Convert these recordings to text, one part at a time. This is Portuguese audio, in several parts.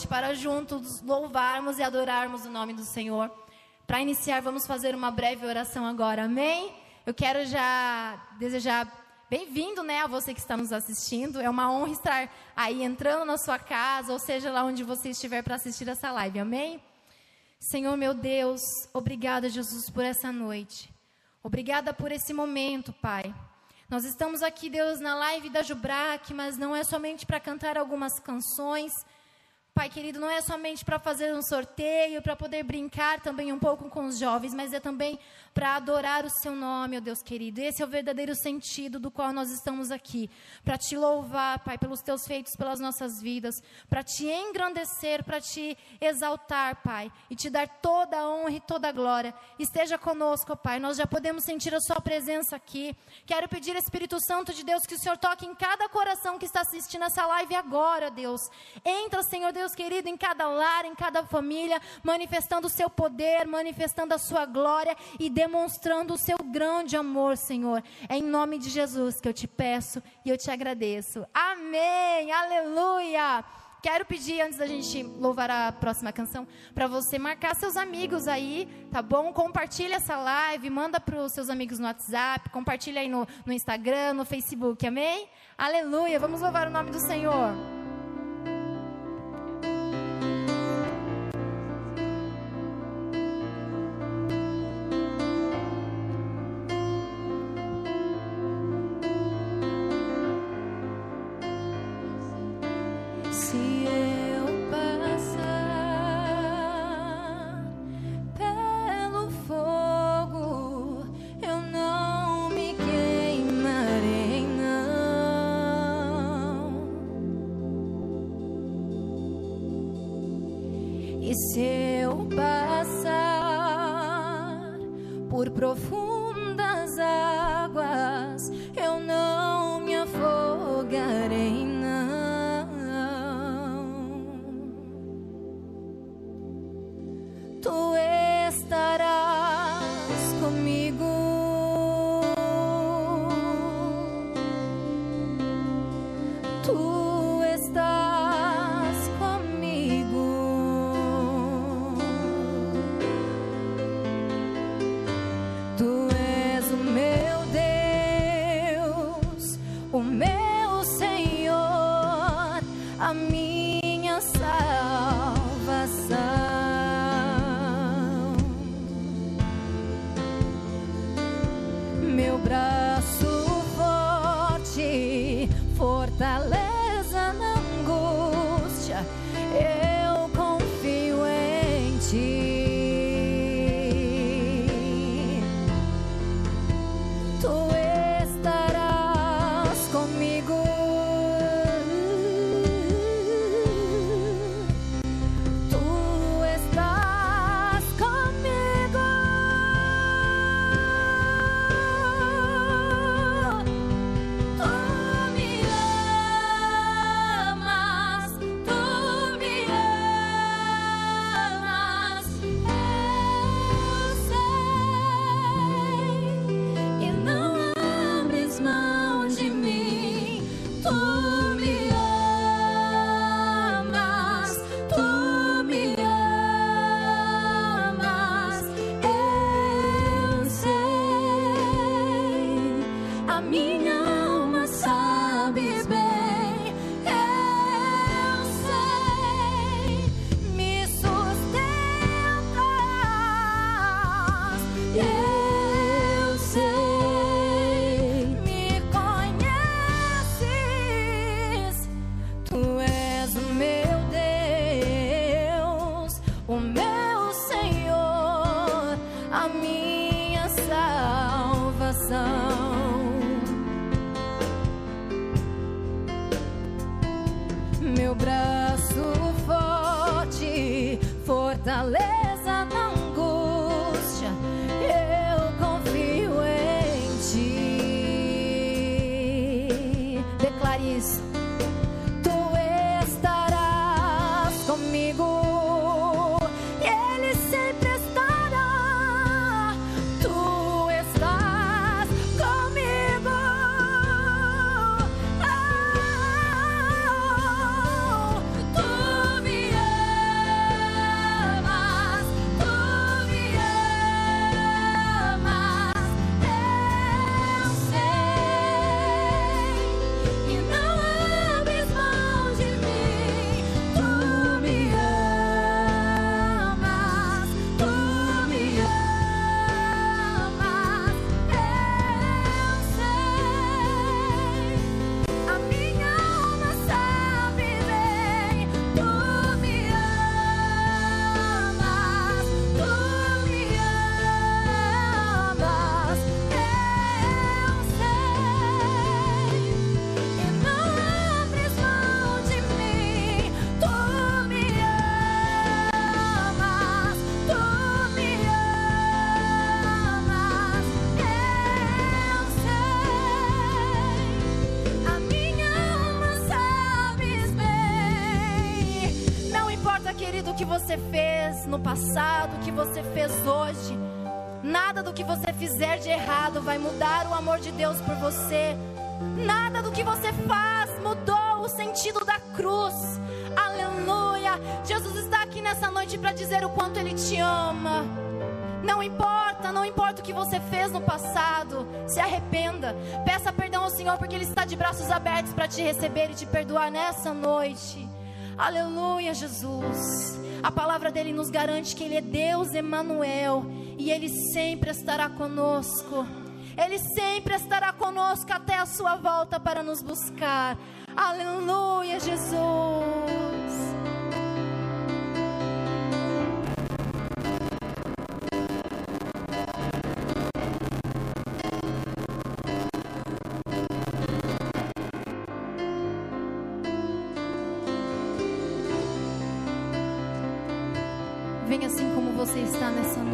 noite para juntos louvarmos e adorarmos o nome do Senhor. Para iniciar, vamos fazer uma breve oração agora, amém? Eu quero já desejar bem-vindo, né, a você que está nos assistindo. É uma honra estar aí entrando na sua casa, ou seja, lá onde você estiver para assistir essa live, amém? Senhor meu Deus, obrigada, Jesus, por essa noite. Obrigada por esse momento, Pai. Nós estamos aqui, Deus, na live da Jubrac, mas não é somente para cantar algumas canções. Pai querido, não é somente para fazer um sorteio, para poder brincar também um pouco com os jovens, mas é também para adorar o seu nome, ó Deus querido. Esse é o verdadeiro sentido do qual nós estamos aqui, para te louvar, Pai, pelos teus feitos, pelas nossas vidas, para te engrandecer, para te exaltar, Pai, e te dar toda a honra e toda a glória. Esteja conosco, Pai. Nós já podemos sentir a sua presença aqui. Quero pedir, Espírito Santo de Deus, que o Senhor toque em cada coração que está assistindo essa live agora, Deus. Entra, Senhor Deus, Deus querido, em cada lar, em cada família, manifestando o seu poder, manifestando a sua glória e demonstrando o seu grande amor, Senhor. É em nome de Jesus que eu te peço e eu te agradeço. Amém. Aleluia. Quero pedir, antes da gente louvar a próxima canção, para você marcar seus amigos aí, tá bom? Compartilha essa live, manda para os seus amigos no WhatsApp, compartilha aí no, no Instagram, no Facebook, amém? Aleluia, vamos louvar o nome do Senhor. E se eu passar por profundas águas, passado, o que você fez hoje. Nada do que você fizer de errado vai mudar o amor de Deus por você. Nada do que você faz mudou o sentido da cruz. Aleluia. Jesus está aqui nessa noite para dizer o quanto Ele te ama. Não importa, não importa o que você fez no passado, se arrependa. Peça perdão ao Senhor, porque Ele está de braços abertos para te receber e te perdoar nessa noite. Aleluia, Jesus. A palavra dele nos garante que Ele é Deus Emanuel e Ele sempre estará conosco. Ele sempre estará conosco até a sua volta para nos buscar. Aleluia, Jesus. Você está nessa.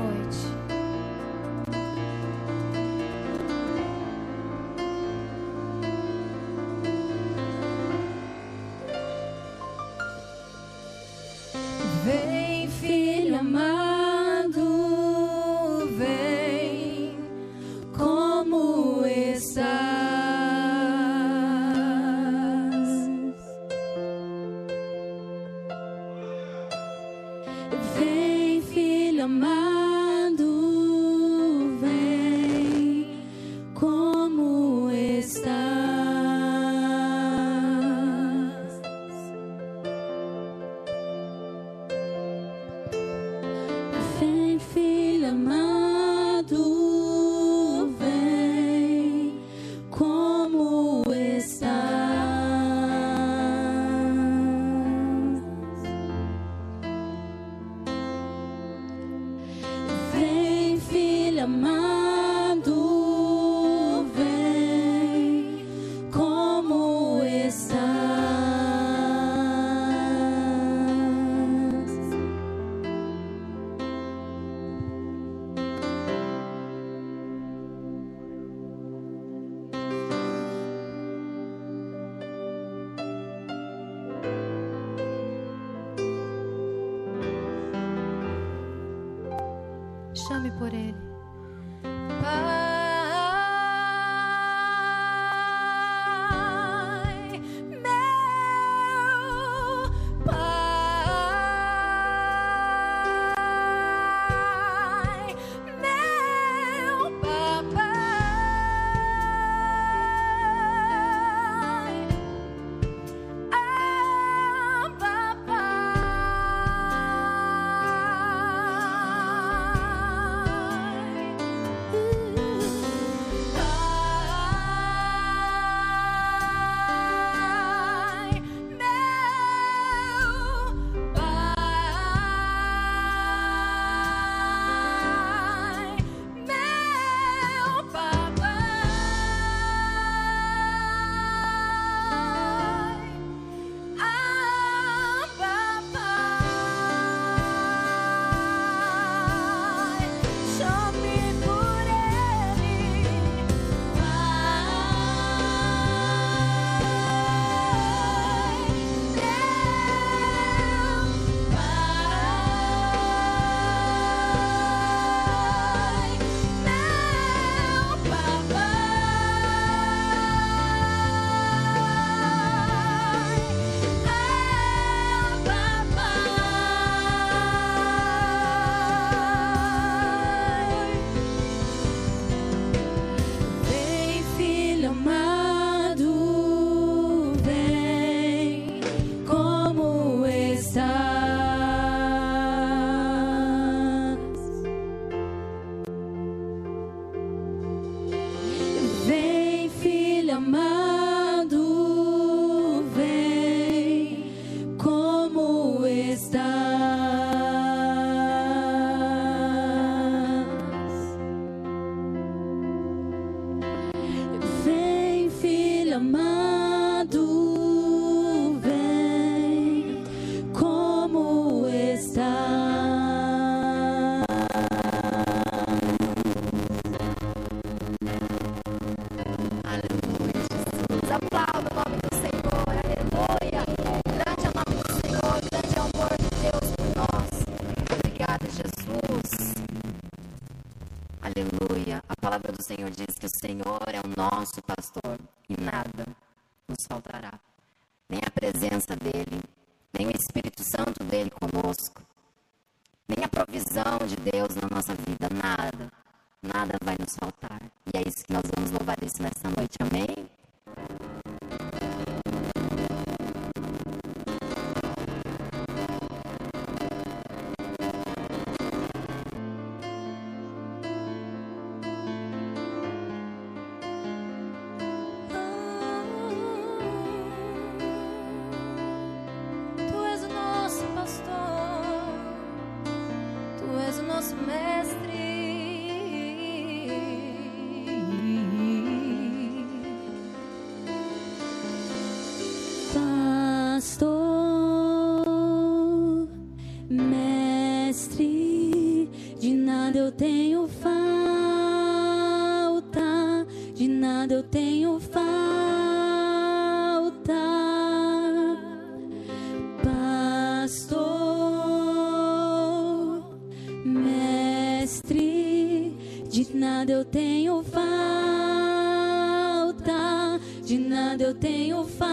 palavra do Senhor diz que o Senhor é o nosso pastor e nada nos faltará. Nem a presença dEle, nem o Espírito Santo dEle conosco, nem a provisão de Deus na nossa vida, nada, nada vai nos faltar. E é isso que nós vamos louvar isso nessa noite, amém? eu tenho falado.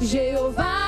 Jeová.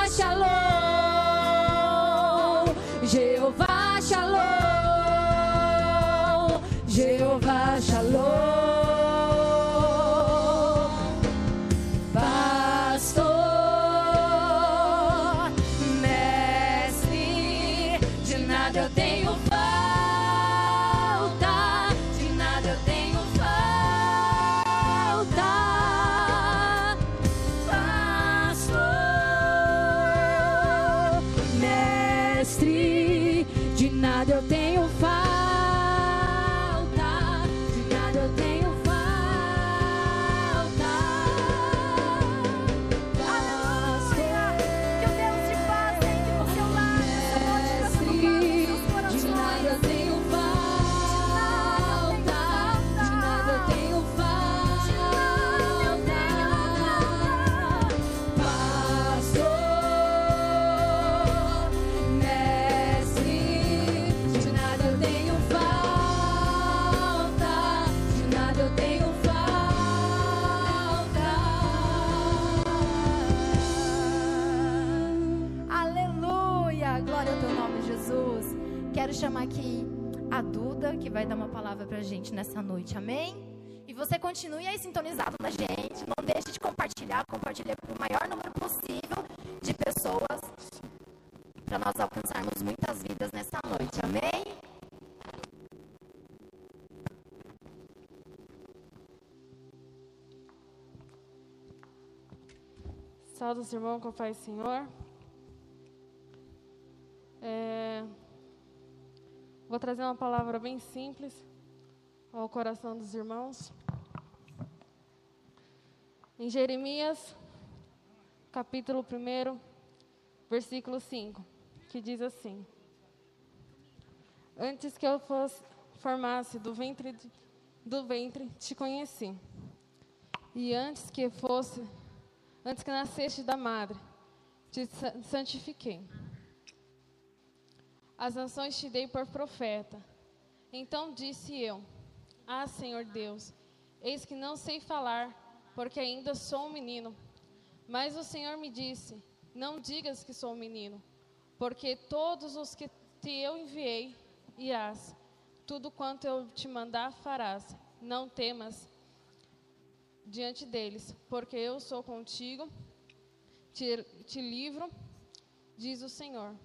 Gente nessa noite, amém? E você continue aí sintonizado na gente, não deixe de compartilhar, compartilhar com o maior número possível de pessoas para nós alcançarmos muitas vidas nessa noite, amém? Salve os irmãos com paz do Senhor. É, vou trazer uma palavra bem simples ao coração dos irmãos. Em Jeremias, capítulo 1, versículo 5, que diz assim: Antes que eu fosse, formasse do ventre, do ventre, te conheci. E antes que fosse Antes que nasceste da madre, te santifiquei. As nações te dei por profeta. Então disse eu: Ah, Senhor Deus, eis que não sei falar, porque ainda sou um menino. Mas o Senhor me disse: Não digas que sou um menino, porque todos os que te eu enviei irás. Tudo quanto eu te mandar farás. Não temas, diante deles, porque eu sou contigo, te, te livro, diz o Senhor.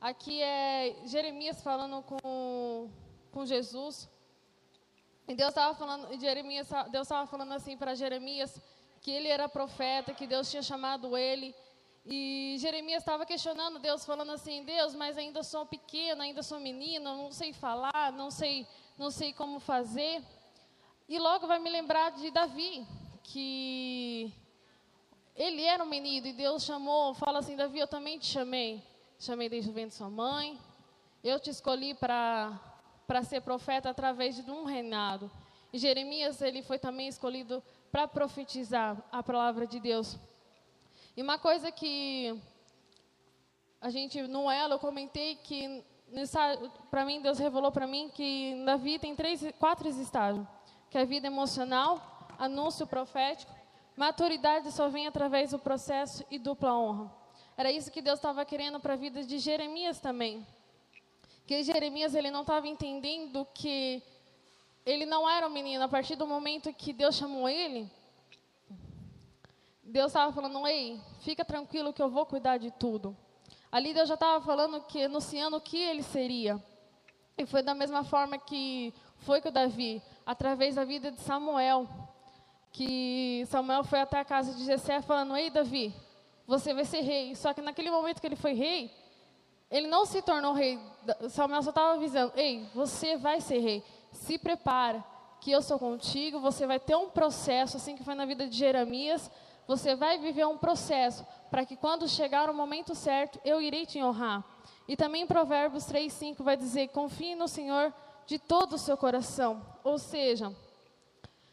Aqui é Jeremias falando com, com Jesus. E Deus estava falando, Jeremias, Deus estava falando assim para Jeremias que ele era profeta, que Deus tinha chamado ele. E Jeremias estava questionando Deus, falando assim: Deus, mas ainda sou pequeno, ainda sou menino, não sei falar, não sei, não sei como fazer. E logo vai me lembrar de Davi, que ele era um menino e Deus chamou, fala assim: Davi, eu também te chamei. Chamei desde o ventre de sua mãe. Eu te escolhi para ser profeta através de um reinado. E Jeremias, ele foi também escolhido para profetizar a palavra de Deus. E uma coisa que a gente, no ela, eu comentei que, para mim, Deus revelou para mim que Davi tem três, quatro estágios que é vida emocional, anúncio profético, maturidade só vem através do processo e dupla honra. Era isso que Deus estava querendo para a vida de Jeremias também. Que Jeremias ele não estava entendendo que ele não era um menino. A partir do momento que Deus chamou ele, Deus estava falando: Ei, fica tranquilo que eu vou cuidar de tudo. Ali Deus já estava falando que, anunciando o que ele seria. E foi da mesma forma que foi com Davi através da vida de Samuel, que Samuel foi até a casa de Jessé falando: "Ei, Davi, você vai ser rei". Só que naquele momento que ele foi rei, ele não se tornou rei. Samuel só estava avisando: "Ei, você vai ser rei. Se prepara, que eu sou contigo. Você vai ter um processo, assim que foi na vida de Jeremias. Você vai viver um processo para que quando chegar o momento certo, eu irei te honrar". E também Provérbios 3:5 vai dizer: "Confie no Senhor de todo o seu coração. Ou seja,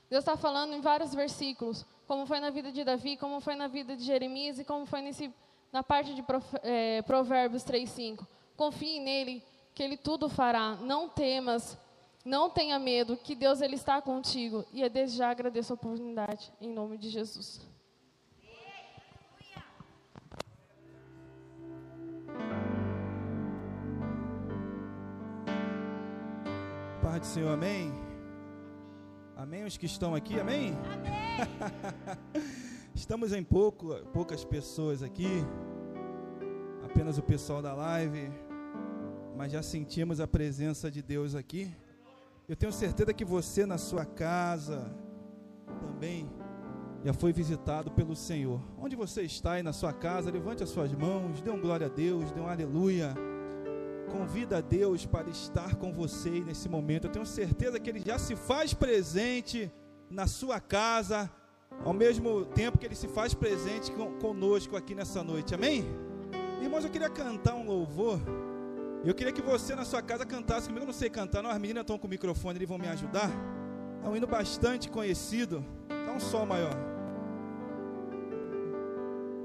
Deus está falando em vários versículos, como foi na vida de Davi, como foi na vida de Jeremias e como foi nesse, na parte de é, Provérbios 3,5. Confie nele, que ele tudo fará. Não temas, não tenha medo, que Deus ele está contigo. E é desde já agradeço a oportunidade, em nome de Jesus. Pai do Senhor, amém? Amém os que estão aqui, amém? amém. Estamos em pouco, poucas pessoas aqui, apenas o pessoal da live, mas já sentimos a presença de Deus aqui. Eu tenho certeza que você na sua casa também já foi visitado pelo Senhor. Onde você está aí na sua casa, levante as suas mãos, dê um glória a Deus, dê um aleluia. Convida a Deus para estar com você nesse momento. Eu tenho certeza que Ele já se faz presente na sua casa, ao mesmo tempo que Ele se faz presente conosco aqui nessa noite. Amém? Irmãos, eu queria cantar um louvor. Eu queria que você na sua casa cantasse comigo. Eu não sei cantar, não. As meninas estão com o microfone, eles vão me ajudar. É um hino bastante conhecido. Dá um sol maior.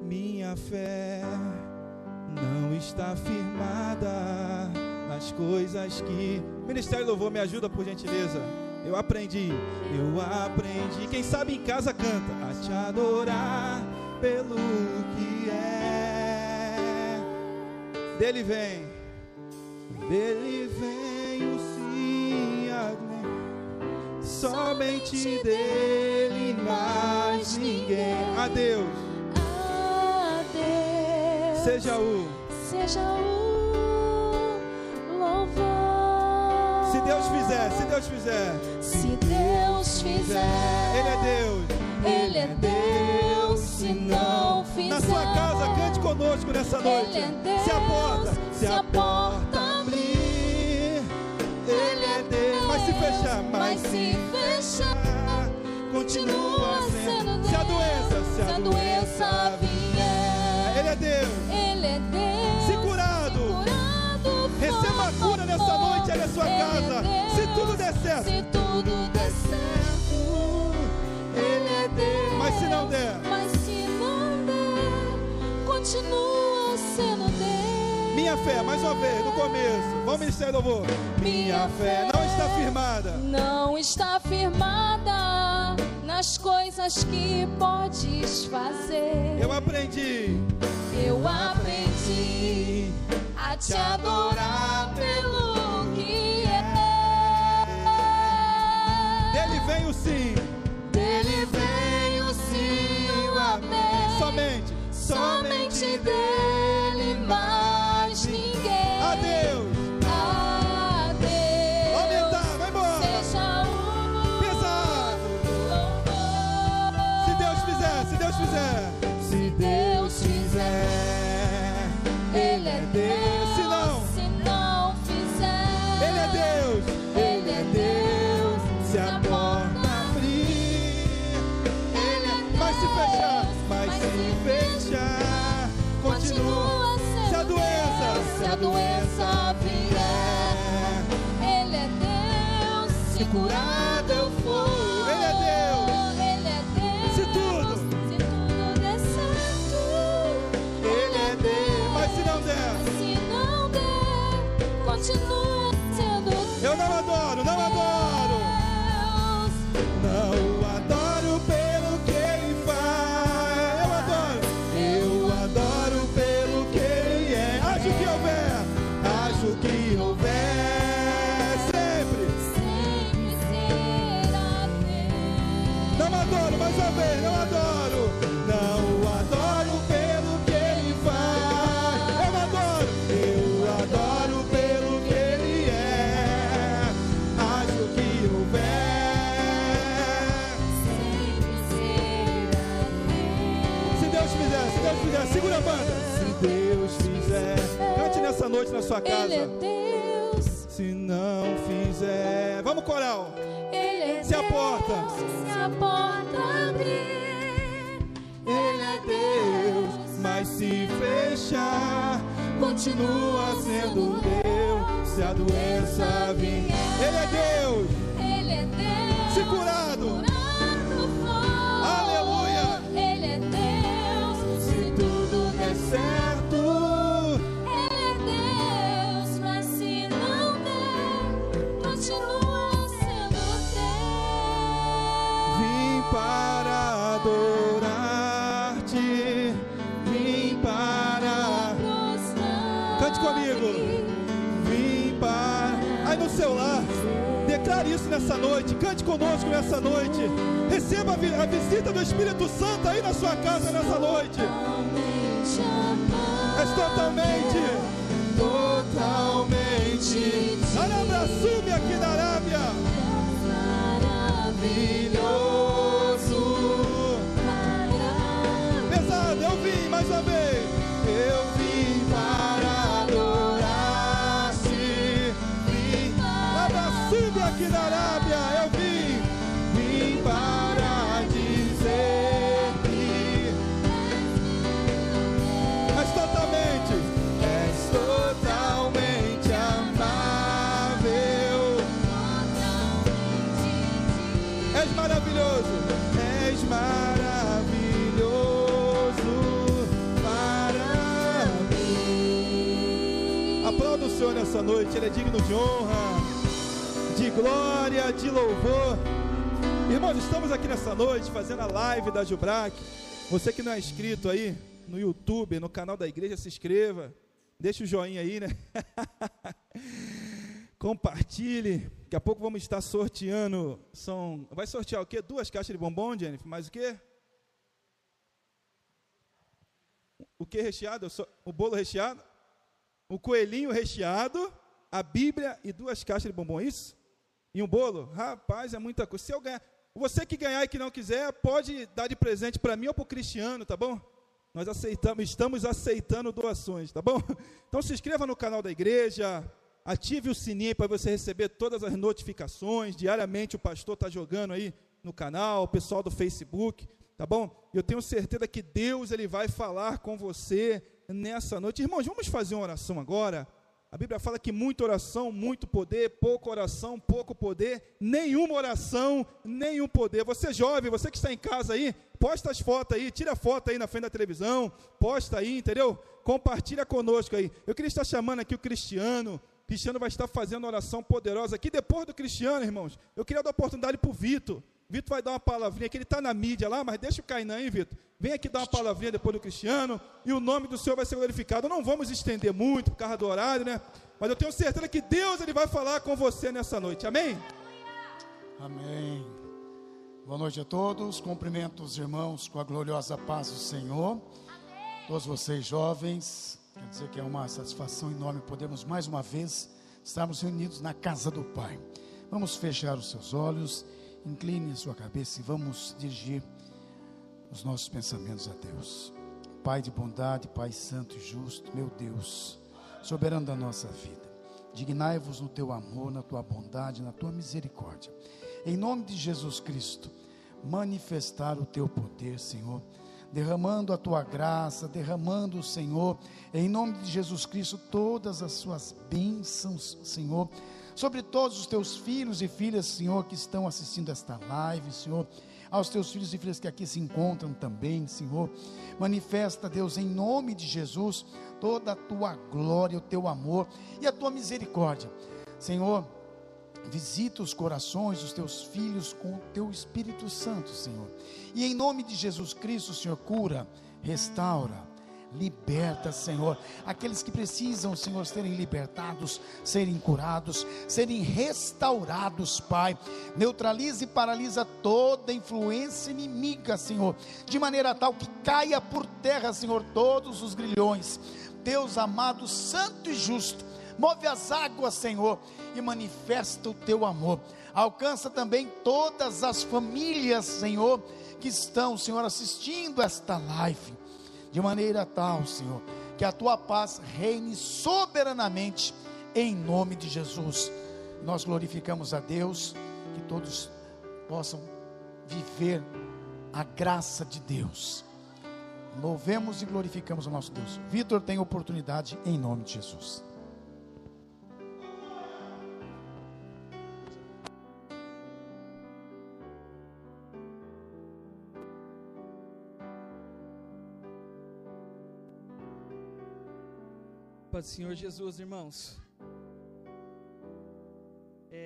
Minha fé não está firmada nas coisas que. Ministério Louvor, me ajuda por gentileza. Eu aprendi, eu aprendi. Quem sabe em casa canta a te adorar pelo que é. Dele vem, Dele vem o sim. Somente dele, mais ninguém. A Deus A Deus seja o. seja o fizer, se Deus fizer, Se Deus fizer, Ele é Deus. Ele é Deus. Se não fizer, Na sua casa, cante conosco nessa noite. Ele é Deus. Se a porta, se a porta abrir, Ele é Deus. Mas se fechar, mas se fechar, continua sendo. Se a doença, se a doença vier, Ele é Deus. Ele é Deus. Der Se tudo der certo, Ele é Deus. mas se não der, Mas se não der, continua sendo Deus. minha fé, mais uma vez, no começo, vamos do louvor. Minha fé não está firmada. Não está firmada nas coisas que podes fazer. Eu aprendi Eu aprendi a te adorar pelo vem o sim. Dele vem o sim, o amém. Somente, Somente dele, mais sua casa. Ele é Deus. Se não fizer, vamos coral. Ele é Se a Deus. porta. Se a porta abrir, Ele é Deus, mas se fechar, continua sendo Deus. Se a doença vir, Ele é Deus. Ele é Deus. Se Curado seu lar, declare isso nessa noite. Cante conosco nessa noite. Receba a vi- a visita do Espírito Santo aí na sua casa nessa noite. És totalmente, totalmente. Arabra sube aqui na Arábia. Maravilhoso. Senhor nessa noite, Ele é digno de honra, de glória, de louvor. Irmãos, estamos aqui nessa noite fazendo a live da Jubrac. Você que não é inscrito aí no YouTube, no canal da igreja, se inscreva. Deixa o joinha aí, né? Compartilhe. Daqui a pouco vamos estar sorteando. São, vai sortear o quê? Duas caixas de bombom, Jennifer? Mais o quê? O que recheado? O bolo recheado? O coelhinho recheado, a Bíblia e duas caixas de bombom, isso? E um bolo? Rapaz, é muita coisa. Se eu ganhar, você que ganhar e que não quiser, pode dar de presente para mim ou para o Cristiano, tá bom? Nós aceitamos, estamos aceitando doações, tá bom? Então se inscreva no canal da igreja, ative o sininho para você receber todas as notificações. Diariamente o pastor está jogando aí no canal, o pessoal do Facebook, tá bom? Eu tenho certeza que Deus ele vai falar com você nessa noite. Irmãos, vamos fazer uma oração agora. A Bíblia fala que muita oração, muito poder, pouca oração, pouco poder, nenhuma oração, nenhum poder. Você jovem, você que está em casa aí, posta as fotos aí, tira a foto aí na frente da televisão, posta aí, entendeu? Compartilha conosco aí. Eu queria estar chamando aqui o Cristiano, Cristiano vai estar fazendo oração poderosa aqui. Depois do Cristiano, irmãos, eu queria dar oportunidade para o Vitor. Vitor vai dar uma palavrinha aqui, ele está na mídia lá, mas deixa o Cainan aí, Vitor. Vem aqui dar uma palavrinha depois do Cristiano, e o nome do Senhor vai ser glorificado. Não vamos estender muito por causa do horário, né? Mas eu tenho certeza que Deus ele vai falar com você nessa noite. Amém? Amém. Boa noite a todos. Cumprimento os irmãos com a gloriosa paz do Senhor. Todos vocês jovens, Quer dizer que é uma satisfação enorme podermos mais uma vez estarmos reunidos na casa do Pai. Vamos fechar os seus olhos, incline a sua cabeça e vamos dirigir os nossos pensamentos a Deus. Pai de bondade, Pai santo e justo, meu Deus, soberano da nossa vida. Dignai-vos no teu amor, na tua bondade, na tua misericórdia. Em nome de Jesus Cristo, manifestar o teu poder, Senhor derramando a tua graça, derramando, Senhor, em nome de Jesus Cristo, todas as suas bênçãos, Senhor, sobre todos os teus filhos e filhas, Senhor, que estão assistindo esta live, Senhor, aos teus filhos e filhas que aqui se encontram também, Senhor. Manifesta, Deus, em nome de Jesus, toda a tua glória, o teu amor e a tua misericórdia. Senhor, Visita os corações dos teus filhos com o teu Espírito Santo, Senhor. E em nome de Jesus Cristo, Senhor, cura, restaura, liberta, Senhor. Aqueles que precisam, Senhor, serem libertados, serem curados, serem restaurados, Pai. Neutraliza e paralisa toda influência inimiga, Senhor, de maneira tal que caia por terra, Senhor, todos os grilhões. Deus amado, santo e justo Move as águas, Senhor, e manifesta o teu amor. Alcança também todas as famílias, Senhor, que estão, Senhor, assistindo esta live, de maneira tal, Senhor, que a tua paz reine soberanamente, em nome de Jesus. Nós glorificamos a Deus, que todos possam viver a graça de Deus. Louvemos e glorificamos o nosso Deus. Vitor tem oportunidade em nome de Jesus. Paz do Senhor Jesus, irmãos. É,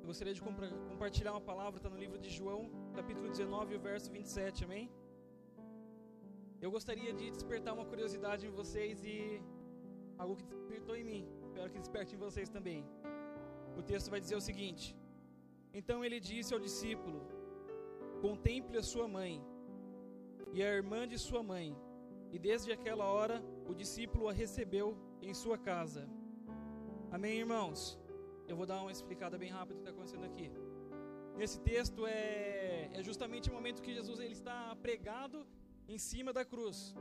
eu gostaria de compartilhar uma palavra, está no livro de João, capítulo 19, verso 27, amém? Eu gostaria de despertar uma curiosidade em vocês e algo que despertou em mim. Espero que desperte em vocês também. O texto vai dizer o seguinte: Então ele disse ao discípulo: Contemple a sua mãe e a irmã de sua mãe. E desde aquela hora o discípulo a recebeu em sua casa. Amém, irmãos? Eu vou dar uma explicada bem rápida do que está acontecendo aqui. Nesse texto é, é justamente o momento que Jesus ele está pregado em cima da cruz.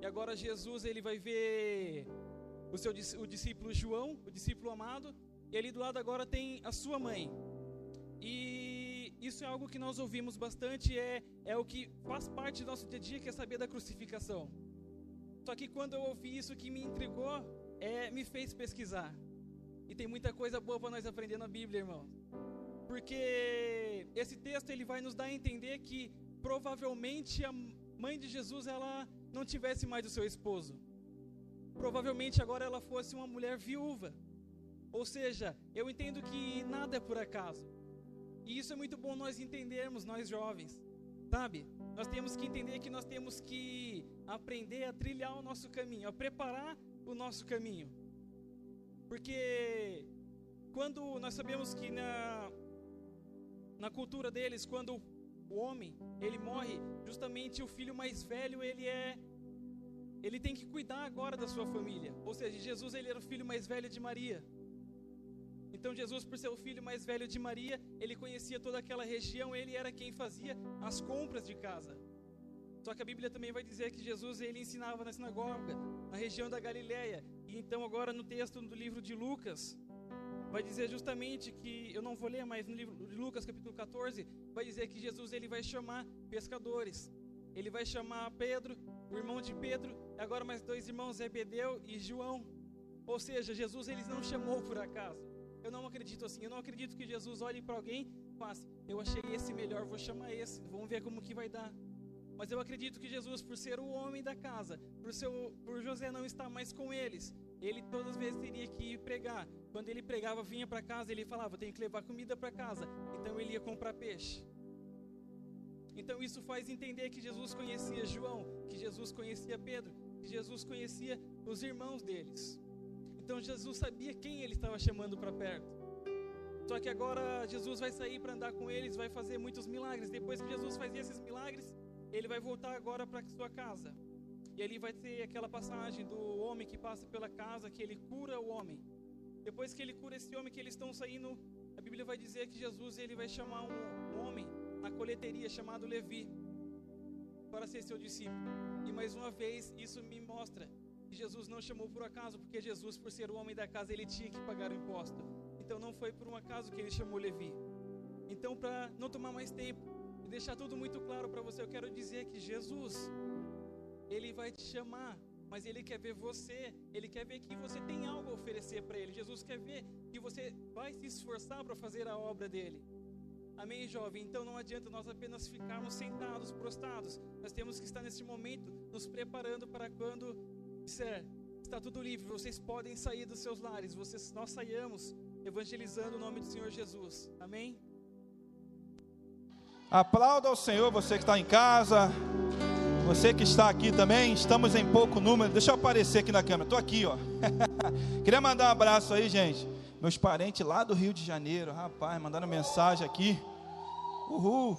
E agora Jesus ele vai ver o seu o discípulo João, o discípulo amado, e ali do lado agora tem a sua mãe. E isso é algo que nós ouvimos bastante, é, é o que faz parte do nosso dia a dia, que é saber da crucificação. Só que quando eu ouvi isso, que me intrigou é, me fez pesquisar. E tem muita coisa boa para nós aprender na Bíblia, irmão. Porque esse texto ele vai nos dar a entender que provavelmente a mãe de Jesus ela não tivesse mais o seu esposo. Provavelmente agora ela fosse uma mulher viúva. Ou seja, eu entendo que nada é por acaso. E isso é muito bom nós entendermos, nós jovens. Sabe? Nós temos que entender que nós temos que aprender a trilhar o nosso caminho, a preparar o nosso caminho. Porque quando nós sabemos que na na cultura deles, quando o homem, ele morre, justamente o filho mais velho, ele é ele tem que cuidar agora da sua família. Ou seja, Jesus ele era o filho mais velho de Maria. Então Jesus, por ser o filho mais velho de Maria, ele conhecia toda aquela região, ele era quem fazia as compras de casa. Só que a Bíblia também vai dizer que Jesus ele ensinava na sinagoga, na região da Galileia. E então agora no texto do livro de Lucas, vai dizer justamente que eu não vou ler, mas no livro de Lucas capítulo 14, vai dizer que Jesus ele vai chamar pescadores. Ele vai chamar Pedro, o irmão de Pedro, e agora mais dois irmãos, Zebedeu e João. Ou seja, Jesus ele não chamou por acaso. Eu não acredito assim. Eu não acredito que Jesus olhe para alguém e faça, eu achei esse melhor, vou chamar esse. Vamos ver como que vai dar. Mas eu acredito que Jesus, por ser o homem da casa, por, seu, por José não estar mais com eles, ele todas as vezes teria que ir pregar. Quando ele pregava, vinha para casa, ele falava: tenho que levar comida para casa. Então ele ia comprar peixe. Então isso faz entender que Jesus conhecia João, que Jesus conhecia Pedro, que Jesus conhecia os irmãos deles. Então Jesus sabia quem ele estava chamando para perto. Só que agora Jesus vai sair para andar com eles, vai fazer muitos milagres. Depois que Jesus fazia esses milagres, ele vai voltar agora para sua casa. E ali vai ter aquela passagem do homem que passa pela casa, que ele cura o homem. Depois que ele cura esse homem, que eles estão saindo, a Bíblia vai dizer que Jesus ele vai chamar um, homem na coleteria chamado Levi para ser seu discípulo. E mais uma vez isso me mostra Jesus não chamou por acaso, porque Jesus, por ser o homem da casa, ele tinha que pagar o imposto. Então não foi por um acaso que ele chamou Levi. Então, para não tomar mais tempo e deixar tudo muito claro para você, eu quero dizer que Jesus ele vai te chamar, mas Ele quer ver você, Ele quer ver que você tem algo a oferecer para Ele. Jesus quer ver que você vai se esforçar para fazer a obra dele. Amém, jovem? Então não adianta nós apenas ficarmos sentados, prostrados. Nós temos que estar nesse momento nos preparando para quando disser, está tudo livre, vocês podem sair dos seus lares, vocês, nós saiamos evangelizando o nome do Senhor Jesus. Amém? Aplauda ao Senhor, você que está em casa. Você que está aqui também, estamos em pouco número. Deixa eu aparecer aqui na câmera. Estou aqui, ó. Queria mandar um abraço aí, gente. Meus parentes lá do Rio de Janeiro, rapaz, mandaram mensagem aqui. Uhul.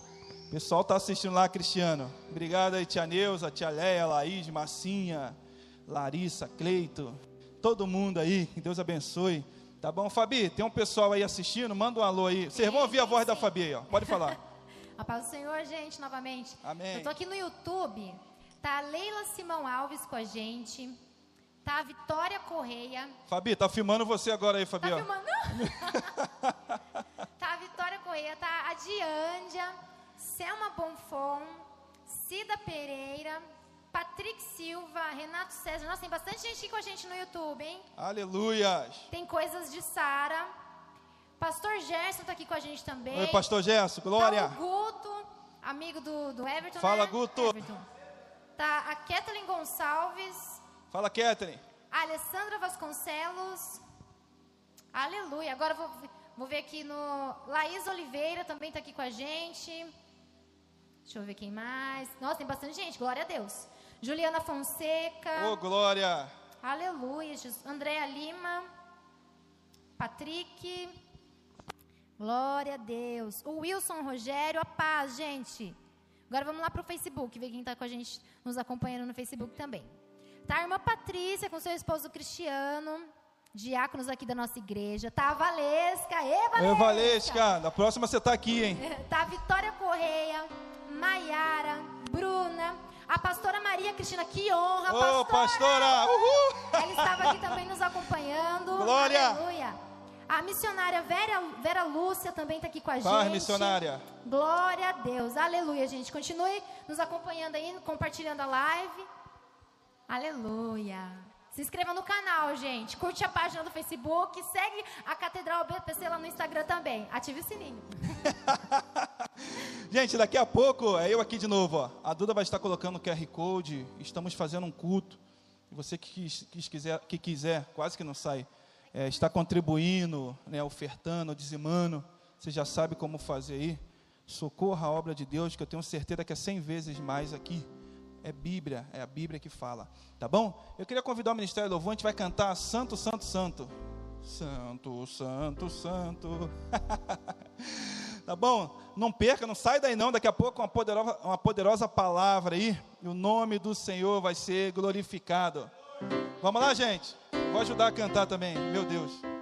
O pessoal está assistindo lá, Cristiano. Obrigado aí, tia Neuza, tia Leia, Laís, Massinha, Larissa, Cleito. Todo mundo aí, que Deus abençoe. Tá bom, Fabi? Tem um pessoal aí assistindo, manda um alô aí. Vocês vão ouvir a voz da Fabi aí, ó. Pode falar. A paz do Senhor, gente, novamente. Amém. Eu tô aqui no YouTube. Tá a Leila Simão Alves com a gente. Tá a Vitória Correia. Fabi, tá filmando você agora aí, Fabi. Tá ó. filmando? tá a Vitória Correia, tá a Diândia, Selma Bonfon, Cida Pereira, Patrick Silva, Renato César. Nossa, tem bastante gente aqui com a gente no YouTube, hein? Aleluias. Tem coisas de Sara. Pastor Gerson tá aqui com a gente também. Oi, pastor Gerson, glória. Tá Guto, amigo do, do Everton. Fala, né? Guto. Everton. Tá a Kathleen Gonçalves, Fala, a Alessandra Vasconcelos. Aleluia. Agora vou, vou ver aqui no. Laís Oliveira também tá aqui com a gente. Deixa eu ver quem mais. Nossa, tem bastante gente, glória a Deus. Juliana Fonseca. Ô, glória. Aleluia, Jesus. Andréa Lima. Patrick. Glória a Deus. O Wilson Rogério, a paz, gente. Agora vamos lá para o Facebook, ver quem está com a gente nos acompanhando no Facebook também. Tá a irmã Patrícia com seu esposo Cristiano, diáconos aqui da nossa igreja. Tá a Valesca, Ê, Valesca. Oi, Valesca. Na próxima você tá aqui, hein? Tá a Vitória Correia, Maiara, Bruna, a pastora Maria Cristina, que honra, Ô, pastora. Uhul. ela estava aqui também nos acompanhando. Glória! Aleluia. A missionária Vera, Vera Lúcia também está aqui com a Paz, gente. missionária. Glória a Deus. Aleluia, gente. Continue nos acompanhando aí, compartilhando a live. Aleluia. Se inscreva no canal, gente. Curte a página do Facebook. Segue a Catedral BPC lá no Instagram também. Ative o sininho. Gente, daqui a pouco é eu aqui de novo. Ó. A Duda vai estar colocando o QR Code. Estamos fazendo um culto. E você que, que quiser, que quiser, quase que não sai, é, está contribuindo, né, ofertando, dizimando. Você já sabe como fazer aí. Socorra a obra de Deus, que eu tenho certeza que é cem vezes mais aqui. É Bíblia, é a Bíblia que fala, tá bom? Eu queria convidar o Ministério Louvor, a gente vai cantar Santo, Santo, Santo. Santo, Santo, Santo. tá bom? Não perca, não sai daí não, daqui a pouco uma poderosa, uma poderosa palavra aí, e o nome do Senhor vai ser glorificado. Vamos lá, gente? Vou ajudar a cantar também, meu Deus.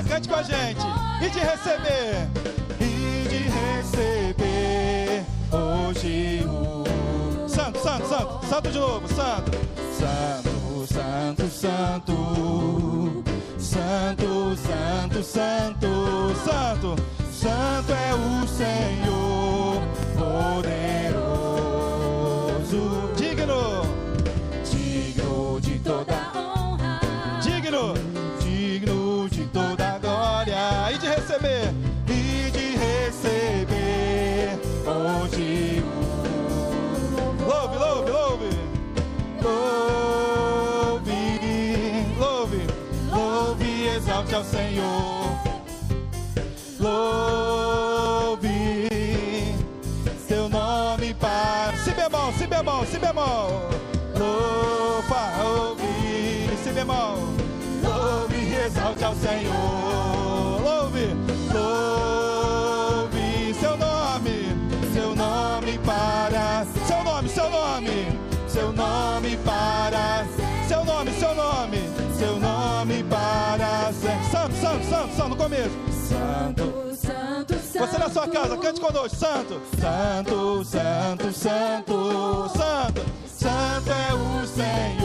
Casa, cante com a gente. E de receber, e de receber. Hoje o Santo, Santo, Santo, Santo de novo, Santo, Santo, Santo, Santo, Santo, Santo, Santo, Santo, Santo é o Senhor Senhor. Louve seu nome para. Si bemol, si bemol, si bemol. Louva, ouve, si bemol. Louve exalte ao Senhor. No começo. Santo. Santo, Santo, Você na sua casa, cante conosco. Santo, Santo, Santo, Santo, Santo, Santo é o Senhor.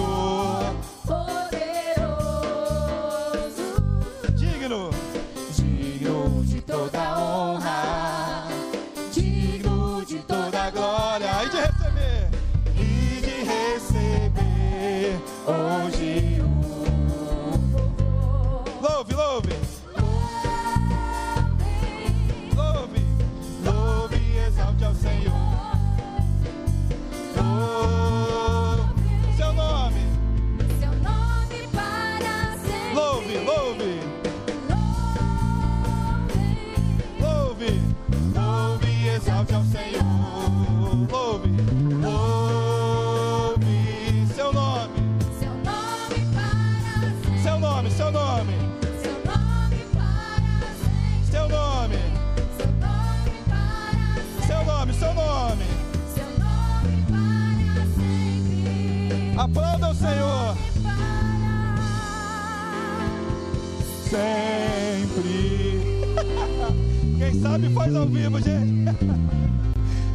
Sabe faz ao vivo, gente.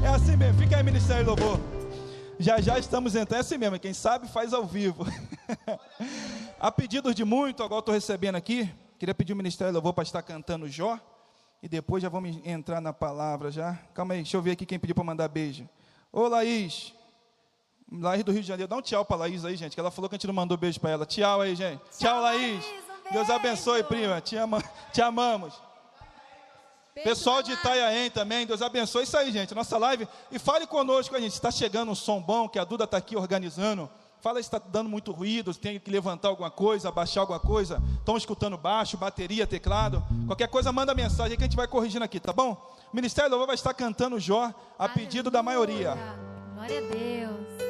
É assim mesmo, fica aí, Ministério do Louvor. Já já estamos entrando, é assim mesmo, quem sabe faz ao vivo. A pedidos de muito, agora estou recebendo aqui. Queria pedir o Ministério do Louvor para estar cantando Jó. E depois já vamos entrar na palavra já. Calma aí, deixa eu ver aqui quem pediu para mandar beijo. Ô Laís, Laís do Rio de Janeiro, dá um tchau para Laís aí, gente, que ela falou que a gente não mandou beijo para ela. Tchau aí, gente. Tchau, Laís. Laís, um Deus abençoe, prima. Te, ama, te amamos. Pessoal de. Itaiaém também, Deus abençoe. Isso aí, gente, nossa live. E fale conosco, a gente. Está chegando um som bom que a Duda está aqui organizando. Fala se está dando muito ruído, se tem que levantar alguma coisa, abaixar alguma coisa. Estão escutando baixo, bateria, teclado. Qualquer coisa, manda mensagem que a gente vai corrigindo aqui, tá bom? O Ministério do Louvor vai estar cantando Jó a pedido da maioria. Glória a Deus.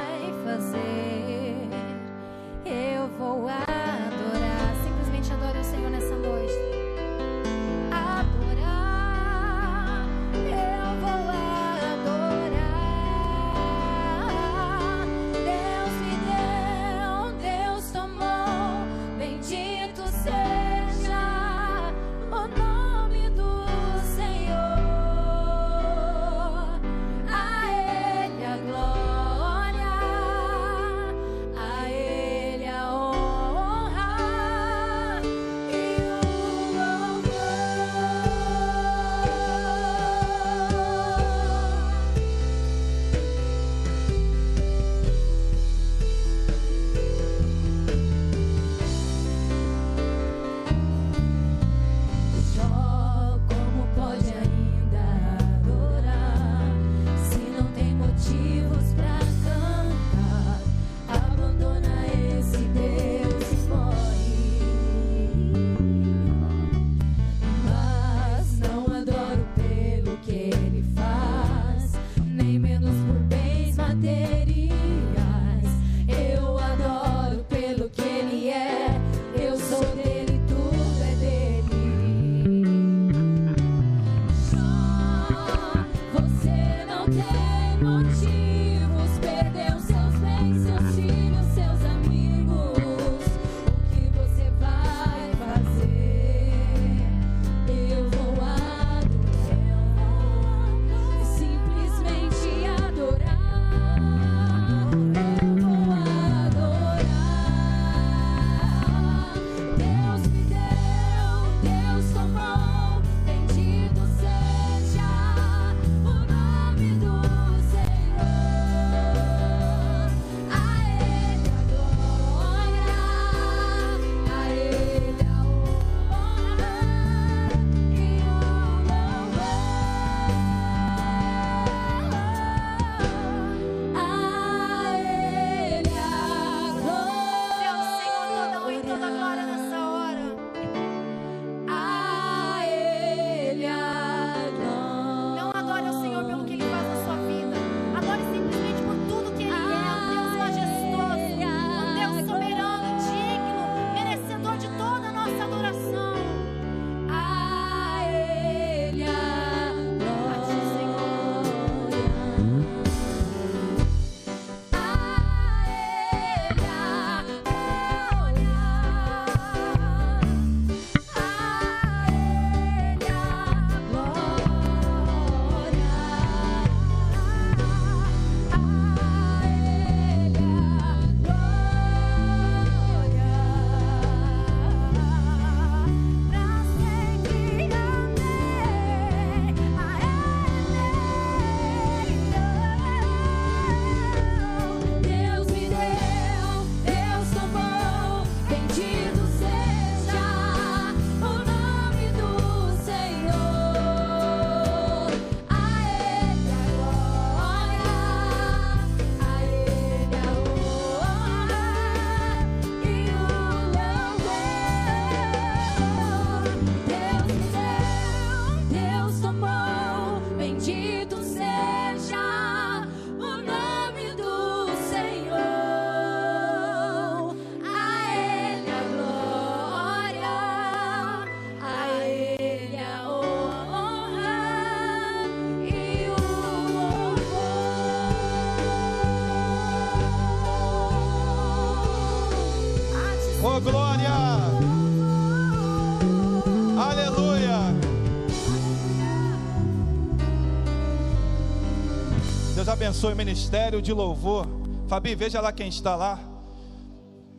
Abençoe o ministério de louvor. Fabi, veja lá quem está lá.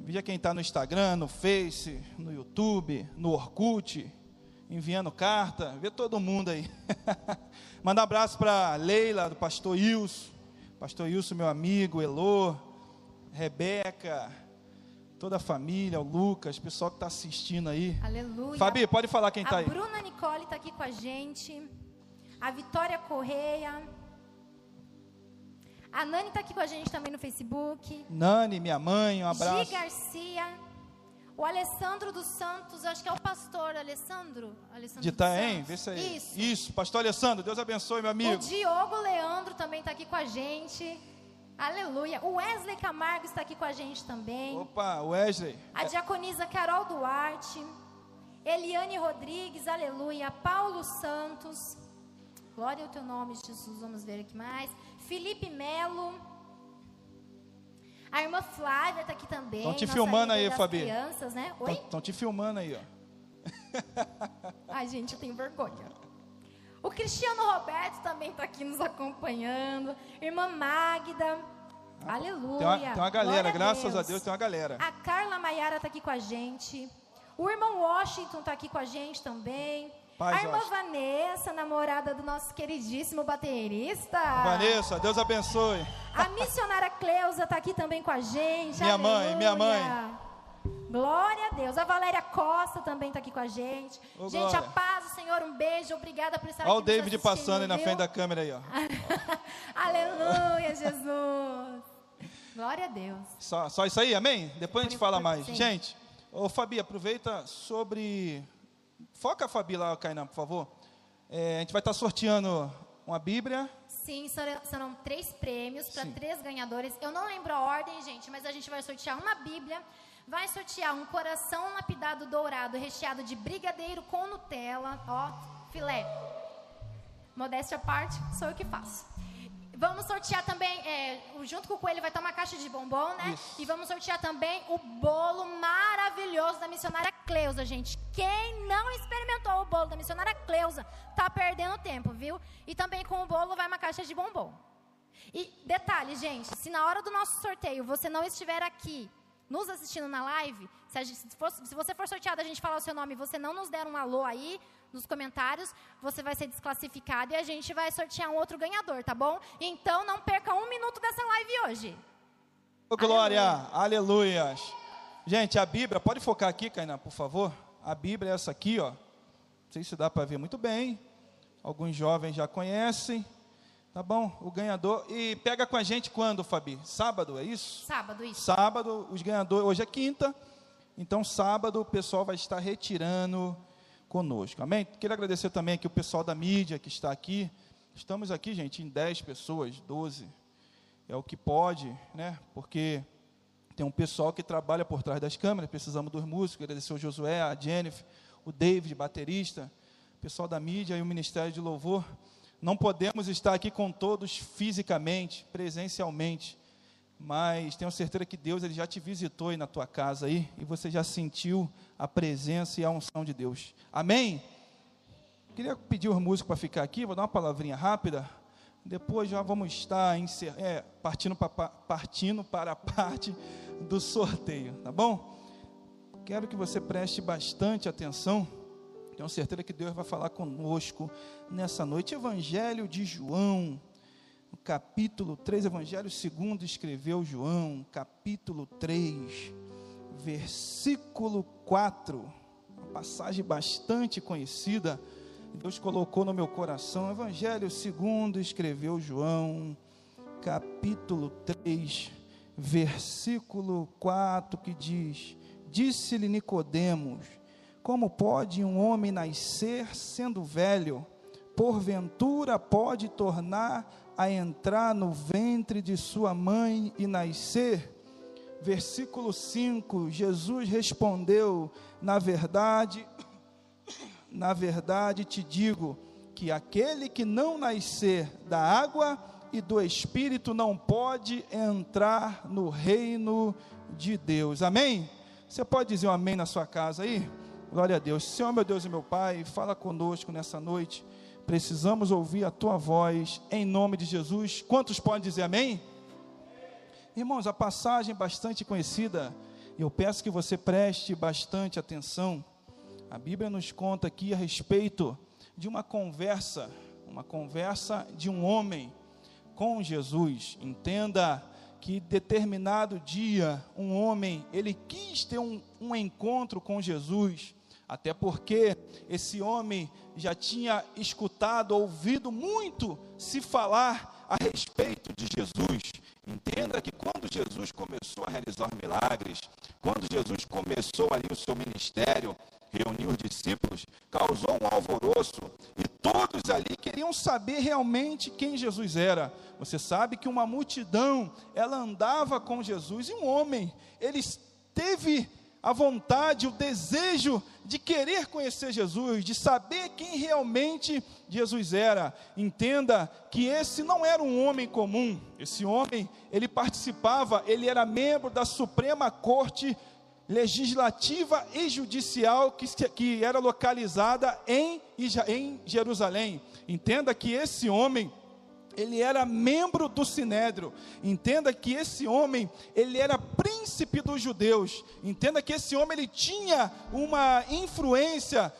Veja quem está no Instagram, no Face, no YouTube, no Orkut, enviando carta. Vê todo mundo aí. Manda um abraço para Leila, do pastor Ilso. Pastor Ilso, meu amigo, Elô, Rebeca, toda a família, o Lucas, o pessoal que está assistindo aí. Aleluia. Fabi, pode falar quem está A aí. Bruna Nicole está aqui com a gente. A Vitória Correia. A Nani está aqui com a gente também no Facebook. Nani, minha mãe, um abraço. Gi Garcia. O Alessandro dos Santos, acho que é o pastor Alessandro. Alessandro De Itaém, vê se aí. Isso. Isso, pastor Alessandro, Deus abençoe, meu O amigo. Diogo Leandro também está aqui com a gente. Aleluia. O Wesley Camargo está aqui com a gente também. Opa, Wesley. A diaconisa Carol Duarte. Eliane Rodrigues, aleluia. Paulo Santos. Glória ao teu nome, Jesus. Vamos ver aqui mais. Felipe Melo. A irmã Flávia está aqui também. Tão te filmando aí, Fabi. crianças, né? Oi? Estão te filmando aí, ó. Ai, gente, eu tenho vergonha. O Cristiano Roberto também está aqui nos acompanhando. Irmã Magda. Aleluia. Tem uma, tem uma galera, Glória graças a Deus, tem uma galera. A Carla Maiara está aqui com a gente. O irmão Washington está aqui com a gente também. Paz, a irmã. Vanessa, namorada do nosso queridíssimo baterista. Vanessa, Deus abençoe. A missionária Cleusa está aqui também com a gente. Minha mãe, minha mãe. Aleluia. Glória a Deus. A Valéria Costa também está aqui com a gente. Ô, gente, glória. a paz do Senhor, um beijo. Obrigada por estar Olha o aqui nos David assistindo, passando aí na frente da câmera aí, ó. Aleluia, Jesus. Glória a Deus. Só, só isso aí, amém? Depois a gente fala mais. sim. Gente, ô Fabi, aproveita sobre. Foca a Fabi lá, Kainan, por favor. É, a gente vai estar sorteando uma Bíblia. Sim, serão, três prêmios para três ganhadores. Eu não lembro a ordem, gente, mas a gente vai sortear uma Bíblia, vai sortear um coração lapidado dourado recheado de brigadeiro com Nutella, ó, filé. Modéstia à parte, sou eu que faço. Vamos sortear também, é, junto com o coelho vai estar uma caixa de bombom, né? Isso. E vamos sortear também o bolo maravilhoso da missionária Cleusa, gente. Quem não experimentou o bolo da missionária Cleusa, tá perdendo tempo, viu? E também com o bolo vai uma caixa de bombom. E detalhe, gente, se na hora do nosso sorteio você não estiver aqui nos assistindo na live, se, a gente- se for- se você for sorteado, a gente falar o seu nome e você não nos der um alô aí nos comentários, você vai ser desclassificado e a gente vai sortear um outro ganhador, tá bom? Então não perca um minuto dessa live hoje. Ô, glória, aleluia. Gente, a Bíblia, pode focar aqui, Kainan, por favor? A Bíblia é essa aqui, ó. Não sei se dá para ver muito bem. Alguns jovens já conhecem. Tá bom? O ganhador. E pega com a gente quando, Fabi? Sábado, é isso? Sábado, isso. Sábado, os ganhadores. Hoje é quinta. Então, sábado, o pessoal vai estar retirando conosco. Amém? Queria agradecer também aqui o pessoal da mídia que está aqui. Estamos aqui, gente, em 10 pessoas, 12. É o que pode, né? Porque tem um pessoal que trabalha por trás das câmeras. Precisamos dos músicos. Agradecer o Josué, a Jennifer, o David, baterista, o pessoal da mídia e o Ministério de Louvor. Não podemos estar aqui com todos fisicamente, presencialmente, mas tenho certeza que Deus ele já te visitou aí na tua casa aí e você já sentiu a presença e a unção de Deus. Amém? Queria pedir os músicos para ficar aqui, vou dar uma palavrinha rápida. Depois já vamos estar encer- é, partindo, pa- pa- partindo para a parte do sorteio, tá bom? Quero que você preste bastante atenção. Tenho certeza que Deus vai falar conosco nessa noite. Evangelho de João, no capítulo 3, Evangelho segundo escreveu João, capítulo 3, versículo 4. Uma passagem bastante conhecida. Deus colocou no meu coração. Evangelho segundo escreveu João, capítulo 3, versículo 4, que diz: Disse-lhe Nicodemos: Como pode um homem nascer sendo velho? Porventura pode tornar a entrar no ventre de sua mãe e nascer? Versículo 5: Jesus respondeu: Na verdade, na verdade te digo que aquele que não nascer da água e do Espírito não pode entrar no reino de Deus. Amém? Você pode dizer um amém na sua casa aí? Glória a Deus. Senhor, meu Deus e meu Pai, fala conosco nessa noite. Precisamos ouvir a tua voz em nome de Jesus. Quantos podem dizer amém? Irmãos, a passagem bastante conhecida, eu peço que você preste bastante atenção. A Bíblia nos conta aqui a respeito de uma conversa, uma conversa de um homem com Jesus. Entenda que determinado dia um homem ele quis ter um, um encontro com Jesus, até porque esse homem já tinha escutado, ouvido muito se falar a respeito de Jesus. Entenda que quando Jesus começou a realizar milagres, quando Jesus começou ali o seu ministério, reuniu os discípulos, causou um alvoroço e todos ali queriam saber realmente quem Jesus era. Você sabe que uma multidão, ela andava com Jesus e um homem, ele teve a vontade, o desejo de querer conhecer Jesus, de saber quem realmente Jesus era. Entenda que esse não era um homem comum. Esse homem, ele participava, ele era membro da Suprema Corte legislativa e judicial que, que era localizada em, em Jerusalém. Entenda que esse homem, ele era membro do Sinédrio. Entenda que esse homem, ele era príncipe dos judeus. Entenda que esse homem ele tinha uma influência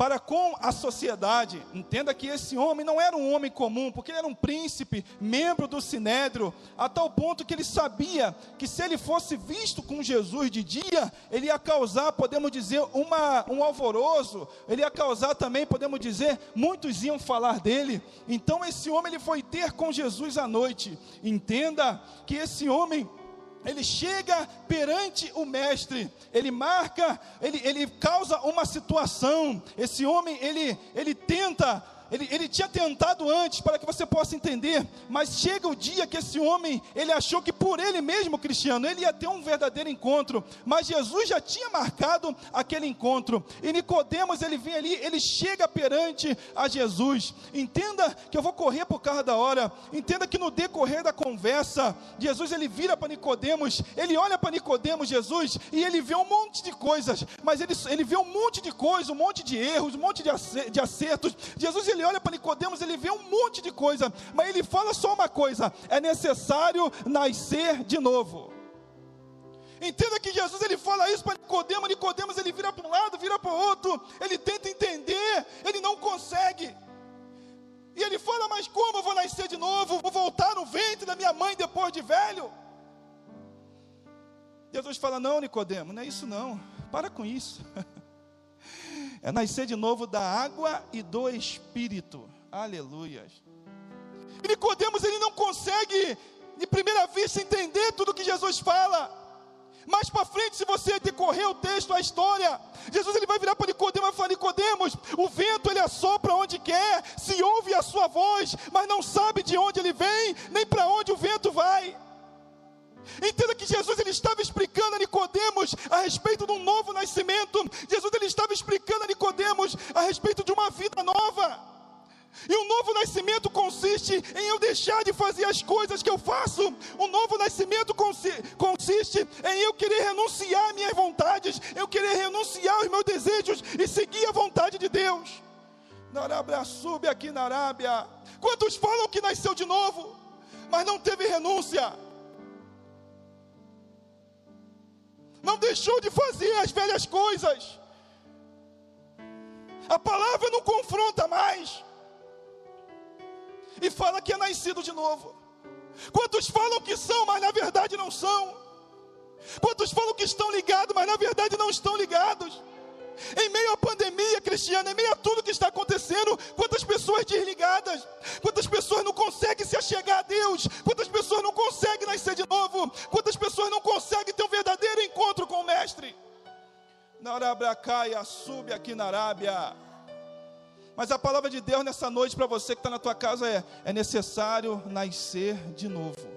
para com a sociedade. Entenda que esse homem não era um homem comum, porque ele era um príncipe, membro do sinédrio, a tal ponto que ele sabia que se ele fosse visto com Jesus de dia, ele ia causar, podemos dizer, uma, um alvoroço, ele ia causar também, podemos dizer, muitos iam falar dele. Então esse homem ele foi ter com Jesus à noite. Entenda que esse homem ele chega perante o mestre, ele marca, ele, ele causa uma situação. Esse homem, ele, ele tenta ele, ele tinha tentado antes, para que você possa entender, mas chega o dia que esse homem, ele achou que por ele mesmo, cristiano, ele ia ter um verdadeiro encontro, mas Jesus já tinha marcado aquele encontro, e Nicodemos, ele vem ali, ele chega perante a Jesus, entenda que eu vou correr por causa da hora, entenda que no decorrer da conversa, Jesus ele vira para Nicodemos, ele olha para Nicodemos, Jesus, e ele vê um monte de coisas, mas ele, ele vê um monte de coisas, um monte de erros, um monte de acertos, Jesus ele ele olha para Nicodemos, ele vê um monte de coisa, mas ele fala só uma coisa: é necessário nascer de novo. Entenda que Jesus ele fala isso para Nicodemos, Nicodemos ele vira para um lado, vira para o outro, ele tenta entender, ele não consegue. E ele fala: Mas como eu vou nascer de novo? Vou voltar no ventre da minha mãe depois de velho? Jesus fala: Não, Nicodemo, não é isso não. Para com isso. É nascer de novo da água e do Espírito. Aleluias. E Nicodemos ele não consegue de primeira vista entender tudo que Jesus fala. Mais para frente, se você decorrer o texto, a história, Jesus ele vai virar para Nicodemos e falar: Nicodemos, o vento ele assopra onde quer, se ouve a sua voz, mas não sabe de onde ele vem, nem para onde o vento vai. Entenda que Jesus ele estava explicando a Nicodemos a respeito de um novo nascimento. Jesus ele estava explicando a Nicodemos a respeito de uma vida nova. E o novo nascimento consiste em eu deixar de fazer as coisas que eu faço. O novo nascimento consiste em eu querer renunciar minhas vontades, eu querer renunciar aos meus desejos e seguir a vontade de Deus. Na Arábia, sube aqui na Arábia. Quantos falam que nasceu de novo, mas não teve renúncia? Não deixou de fazer as velhas coisas. A palavra não confronta mais. E fala que é nascido de novo. Quantos falam que são, mas na verdade não são? Quantos falam que estão ligados, mas na verdade não estão ligados? Em meio à pandemia cristiana, em meio a tudo que está acontecendo, quantas pessoas desligadas, quantas pessoas não conseguem se achegar a Deus, quantas pessoas não conseguem nascer de novo, quantas pessoas não conseguem ter um verdadeiro encontro com o Mestre. Na Arabracaia, sube aqui na Arábia. Mas a palavra de Deus nessa noite para você que está na tua casa é: é necessário nascer de novo.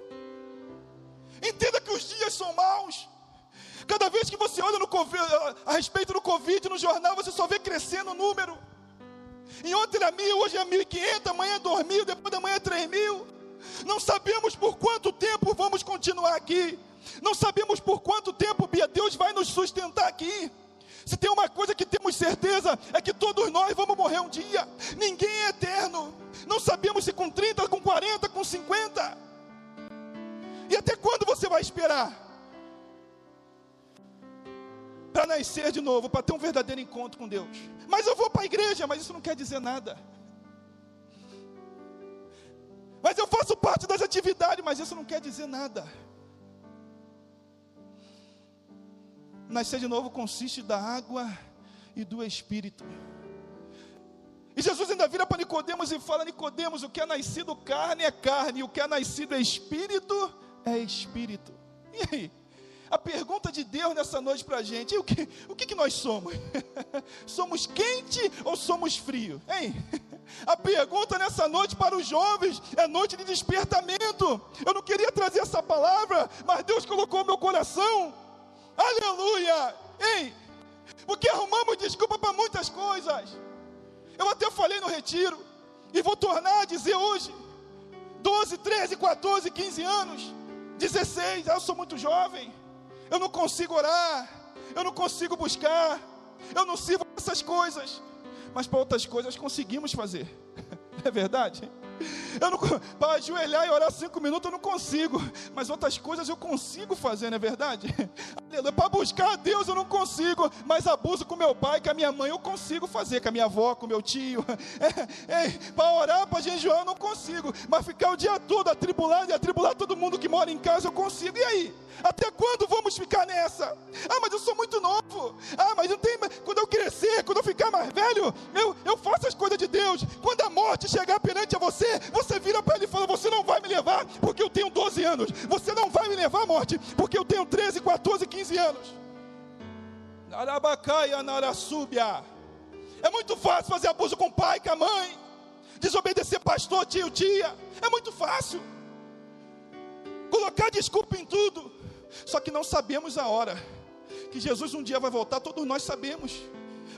Entenda que os dias são maus. Cada vez que você olha COVID, a respeito do Covid no jornal, você só vê crescendo o número. E ontem era mil, hoje é mil e quinhentos, amanhã é dois mil, depois da manhã é três mil. Não sabemos por quanto tempo vamos continuar aqui. Não sabemos por quanto tempo, Bia, Deus vai nos sustentar aqui. Se tem uma coisa que temos certeza, é que todos nós vamos morrer um dia. Ninguém é eterno. Não sabemos se com 30, com 40, com 50. E até quando você vai esperar? para nascer de novo, para ter um verdadeiro encontro com Deus. Mas eu vou para a igreja, mas isso não quer dizer nada. Mas eu faço parte das atividades, mas isso não quer dizer nada. Nascer de novo consiste da água e do espírito. E Jesus ainda vira para Nicodemos e fala: Nicodemos, o que é nascido carne é carne, e o que é nascido é espírito é espírito. E aí? A pergunta de Deus nessa noite para a gente: o que, o que, que nós somos? somos quente ou somos frio? Hein? A pergunta nessa noite para os jovens é noite de despertamento. Eu não queria trazer essa palavra, mas Deus colocou no meu coração. Aleluia! Ei, porque arrumamos desculpa para muitas coisas. Eu até falei no retiro, e vou tornar a dizer hoje: 12, 13, 14, 15 anos, 16, eu sou muito jovem, eu não consigo orar, eu não consigo buscar, eu não sirvo essas coisas, mas para outras coisas conseguimos fazer, é verdade? Eu não para ajoelhar e orar cinco minutos eu não consigo, mas outras coisas eu consigo fazer, não é verdade? Para buscar a Deus eu não consigo, mas abuso com meu pai, com a minha mãe eu consigo fazer, com a minha avó, com meu tio. É, é, para orar, para jejuar eu não consigo, mas ficar o dia todo atribulado e atribular todo mundo que mora em casa eu consigo. E aí? Até quando vamos ficar nessa? Ah, mas eu sou muito novo. Ah, mas não tem. Quando eu crescer, quando eu ficar mais velho, eu, eu faço as coisas de Deus. Quando a morte chegar perante a você, você vira para ele e fala: Você não vai me levar porque eu tenho 12 anos. Você não vai me levar à morte porque eu tenho 13, 14, 15 anos. Narabacaia, Narasúbia. É muito fácil fazer abuso com o pai, com a mãe, desobedecer pastor, tio, tia. É muito fácil. Colocar desculpa em tudo. Só que não sabemos a hora que Jesus um dia vai voltar, todos nós sabemos.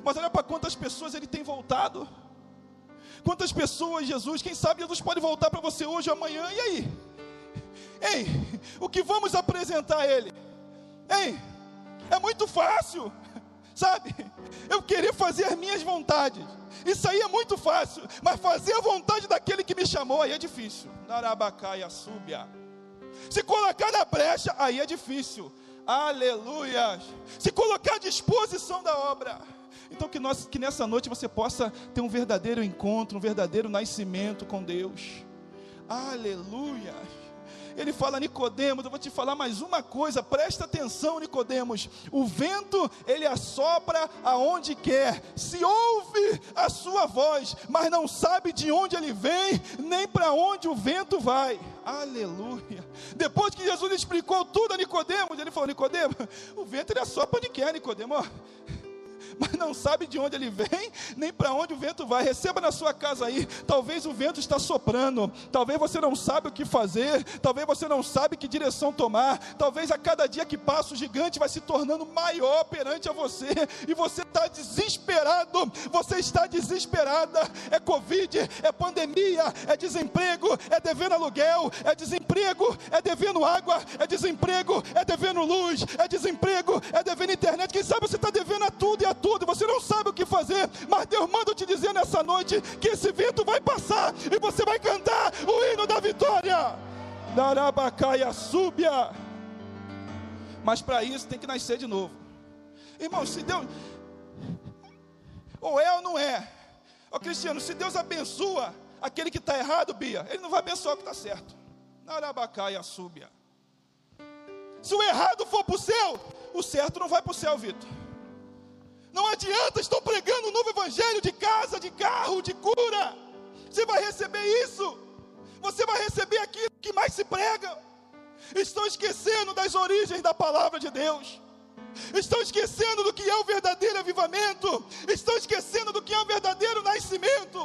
Mas olha para quantas pessoas ele tem voltado. Quantas pessoas, Jesus, quem sabe Jesus pode voltar para você hoje ou amanhã, e aí? Ei, o que vamos apresentar a Ele? Ei, é muito fácil, sabe? Eu querer fazer as minhas vontades, isso aí é muito fácil, mas fazer a vontade daquele que me chamou, aí é difícil. Narabacaia, súbia. Se colocar na brecha, aí é difícil. Aleluia. Se colocar à disposição da obra. Então que, nós, que nessa noite você possa ter um verdadeiro encontro, um verdadeiro nascimento com Deus. Aleluia. Ele fala, Nicodemos, eu vou te falar mais uma coisa, presta atenção, Nicodemos. O vento, ele assopra aonde quer, se ouve a sua voz, mas não sabe de onde ele vem, nem para onde o vento vai. Aleluia. Depois que Jesus explicou tudo a Nicodemos, ele falou: Nicodemos, o vento ele assopra onde quer, Nicodemos mas não sabe de onde ele vem, nem para onde o vento vai. Receba na sua casa aí. Talvez o vento está soprando, talvez você não sabe o que fazer, talvez você não sabe que direção tomar. Talvez a cada dia que passa o gigante vai se tornando maior perante a você e você está desesperado. Você está desesperada. É covid, é pandemia, é desemprego, é devendo aluguel, é desemprego, é devendo água, é desemprego, é devendo luz, é desemprego, é devendo internet. Quem sabe você está devendo a tudo e a tudo, você não sabe o que fazer, mas Deus manda te dizer nessa noite que esse vento vai passar e você vai cantar o hino da vitória. Darabacaia súbia. Mas para isso tem que nascer de novo. Irmão, se Deus. Ou é ou não é. Ô Cristiano, se Deus abençoa aquele que está errado, Bia, Ele não vai abençoar o que está certo. Narabacaia súbia. Se o errado for para o céu, o certo não vai para o céu, Vitor. Não adianta, estou pregando um novo evangelho de casa, de carro, de cura. Você vai receber isso. Você vai receber aquilo que mais se prega. Estão esquecendo das origens da palavra de Deus. Estão esquecendo do que é o verdadeiro avivamento. Estão esquecendo do que é o verdadeiro nascimento.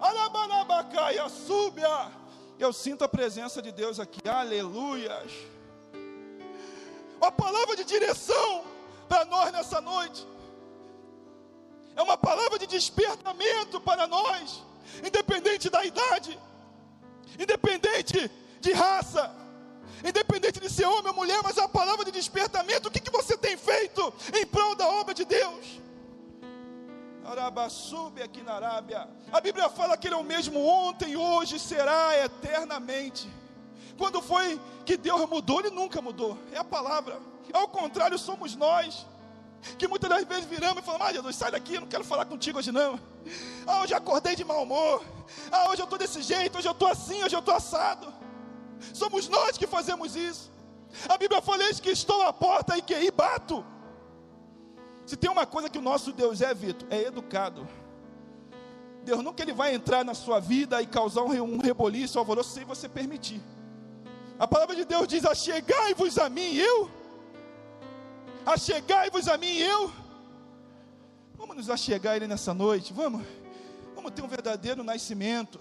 Alabanabacaia, súbia. Eu sinto a presença de Deus aqui. Aleluias. A palavra de direção para nós nessa noite é uma palavra de despertamento para nós, independente da idade, independente de raça, independente de ser homem ou mulher, mas é uma palavra de despertamento. O que, que você tem feito em prol da obra de Deus? Arabasube aqui na Arábia. A Bíblia fala que Ele é o mesmo ontem, hoje será eternamente. Quando foi que Deus mudou? Ele nunca mudou. É a palavra. Ao contrário, somos nós que muitas das vezes viramos e falamos: Ah, Jesus, sai daqui, eu não quero falar contigo hoje não. Ah, hoje acordei de mau humor. Ah, hoje eu estou desse jeito, hoje eu estou assim, hoje eu estou assado. Somos nós que fazemos isso. A Bíblia fala isso que estou à porta e que aí bato. Se tem uma coisa que o nosso Deus é, Vitor, é educado. Deus nunca ele vai entrar na sua vida e causar um, re- reboliço, um alvoroço, sem você permitir. A palavra de Deus diz: Achegai-vos a mim, eu. Achegai-vos a mim, e eu. Vamos nos achegar a Ele nessa noite, vamos. Vamos ter um verdadeiro nascimento.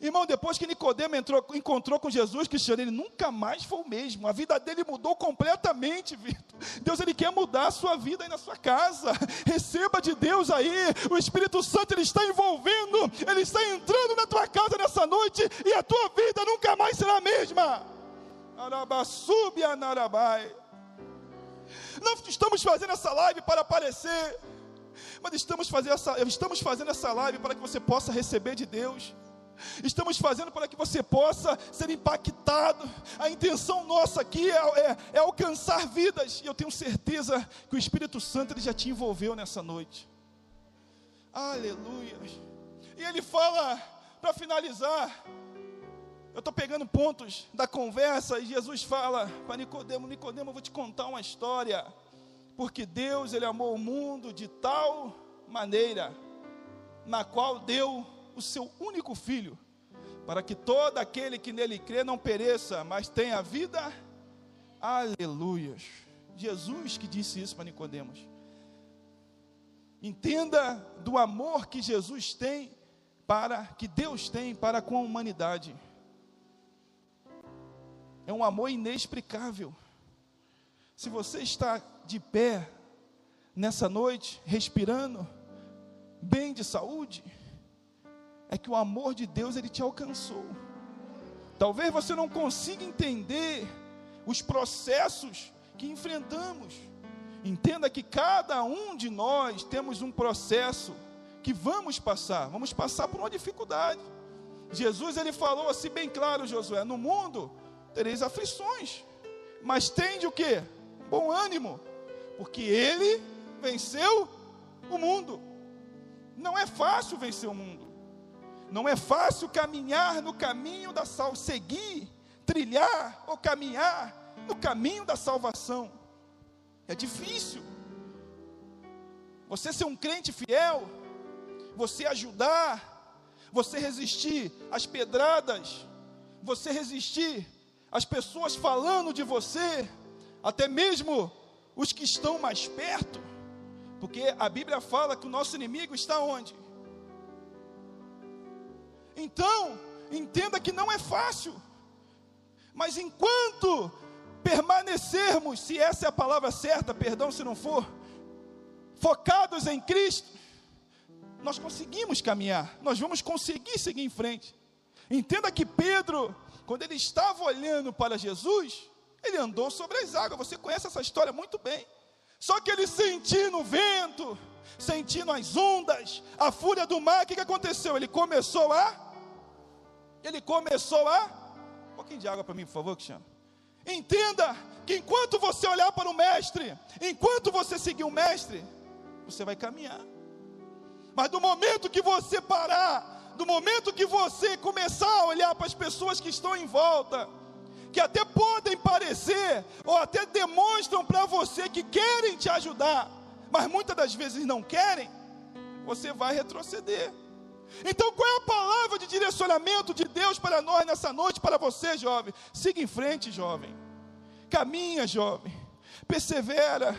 Irmão, depois que Nicodemo entrou, encontrou com Jesus, Cristiano, ele nunca mais foi o mesmo. A vida dele mudou completamente, Vitor. Deus ele quer mudar a sua vida aí na sua casa. Receba de Deus aí. O Espírito Santo ele está envolvendo, ele está entrando na tua casa nessa noite e a tua vida nunca mais será a mesma. Arabassubi anarabai. Não estamos fazendo essa live para aparecer, mas estamos fazendo essa, estamos fazendo essa live para que você possa receber de Deus. Estamos fazendo para que você possa ser impactado. A intenção nossa aqui é, é- é alcançar vidas. E eu tenho certeza que o Espírito Santo ele já te envolveu nessa noite. Aleluia. E ele fala, para finalizar, eu estou pegando pontos da conversa e Jesus fala para Nicodemo, Nicodemo, eu vou te contar uma história. Porque Deus ele amou o mundo de tal maneira na qual deu o seu único filho, para que todo aquele que nele crê não pereça, mas tenha vida. Aleluias. Jesus que disse isso para Nicodemos. Entenda do amor que Jesus tem para que Deus tem para com a humanidade. É um amor inexplicável. Se você está de pé nessa noite, respirando, bem de saúde, é que o amor de Deus ele te alcançou. Talvez você não consiga entender os processos que enfrentamos. Entenda que cada um de nós temos um processo que vamos passar, vamos passar por uma dificuldade. Jesus ele falou assim bem claro, Josué, no mundo tereis aflições, mas tende o que? Bom ânimo, porque ele venceu o mundo. Não é fácil vencer o mundo. Não é fácil caminhar no caminho da salvação, seguir, trilhar ou caminhar no caminho da salvação. É difícil. Você ser um crente fiel, você ajudar, você resistir às pedradas, você resistir às pessoas falando de você, até mesmo os que estão mais perto, porque a Bíblia fala que o nosso inimigo está onde? Então, entenda que não é fácil, mas enquanto permanecermos, se essa é a palavra certa, perdão se não for, focados em Cristo, nós conseguimos caminhar, nós vamos conseguir seguir em frente. Entenda que Pedro, quando ele estava olhando para Jesus, ele andou sobre as águas. Você conhece essa história muito bem. Só que ele sentindo o vento, sentindo as ondas, a fúria do mar, o que, que aconteceu? Ele começou a. Ele começou a. Um pouquinho de água para mim, por favor, Cristiano. Entenda que enquanto você olhar para o Mestre, enquanto você seguir o Mestre, você vai caminhar. Mas do momento que você parar, do momento que você começar a olhar para as pessoas que estão em volta, que até podem parecer, ou até demonstram para você que querem te ajudar, mas muitas das vezes não querem, você vai retroceder. Então, qual é a palavra de direcionamento de Deus para nós nessa noite, para você, jovem? Siga em frente, jovem. Caminha, jovem. Persevera.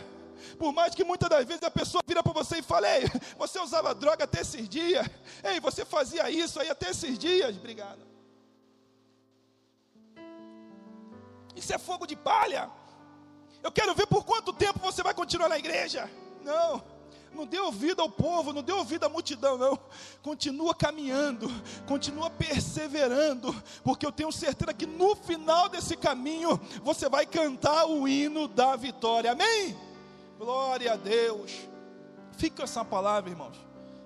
Por mais que muitas das vezes a pessoa vira para você e fale, ei, você usava droga até esses dias. Ei, você fazia isso aí até esses dias. Obrigado. Isso é fogo de palha. Eu quero ver por quanto tempo você vai continuar na igreja. Não, não dê ouvido ao povo, não dê ouvido à multidão, não. Continua caminhando, continua perseverando, porque eu tenho certeza que no final desse caminho você vai cantar o hino da vitória. Amém? Glória a Deus. Fica essa palavra, irmãos.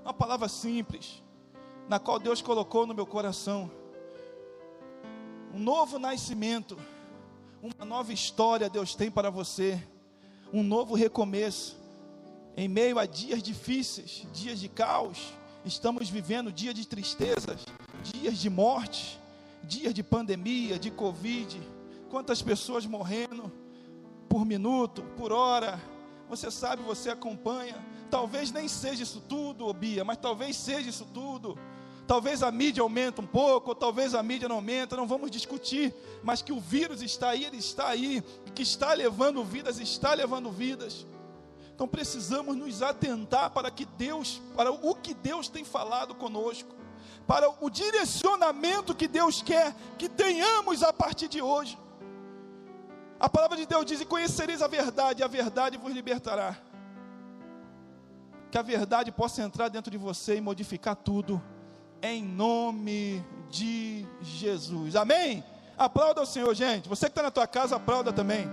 Uma palavra simples, na qual Deus colocou no meu coração. Um novo nascimento uma nova história Deus tem para você, um novo recomeço. Em meio a dias difíceis, dias de caos, estamos vivendo dias de tristezas, dias de morte, dias de pandemia, de Covid. Quantas pessoas morrendo por minuto, por hora, Você sabe, você acompanha. Talvez nem seja isso tudo, Bia, mas talvez seja isso tudo. Talvez a mídia aumente um pouco, ou talvez a mídia não aumenta, não vamos discutir, mas que o vírus está aí, ele está aí, que está levando vidas, está levando vidas. Então precisamos nos atentar para que Deus, para o que Deus tem falado conosco, para o direcionamento que Deus quer que tenhamos a partir de hoje. A palavra de Deus diz: "E conhecereis a verdade, e a verdade vos libertará". Que a verdade possa entrar dentro de você e modificar tudo em nome de Jesus. Amém? Aplauda o Senhor, gente. Você que está na tua casa, aplauda também.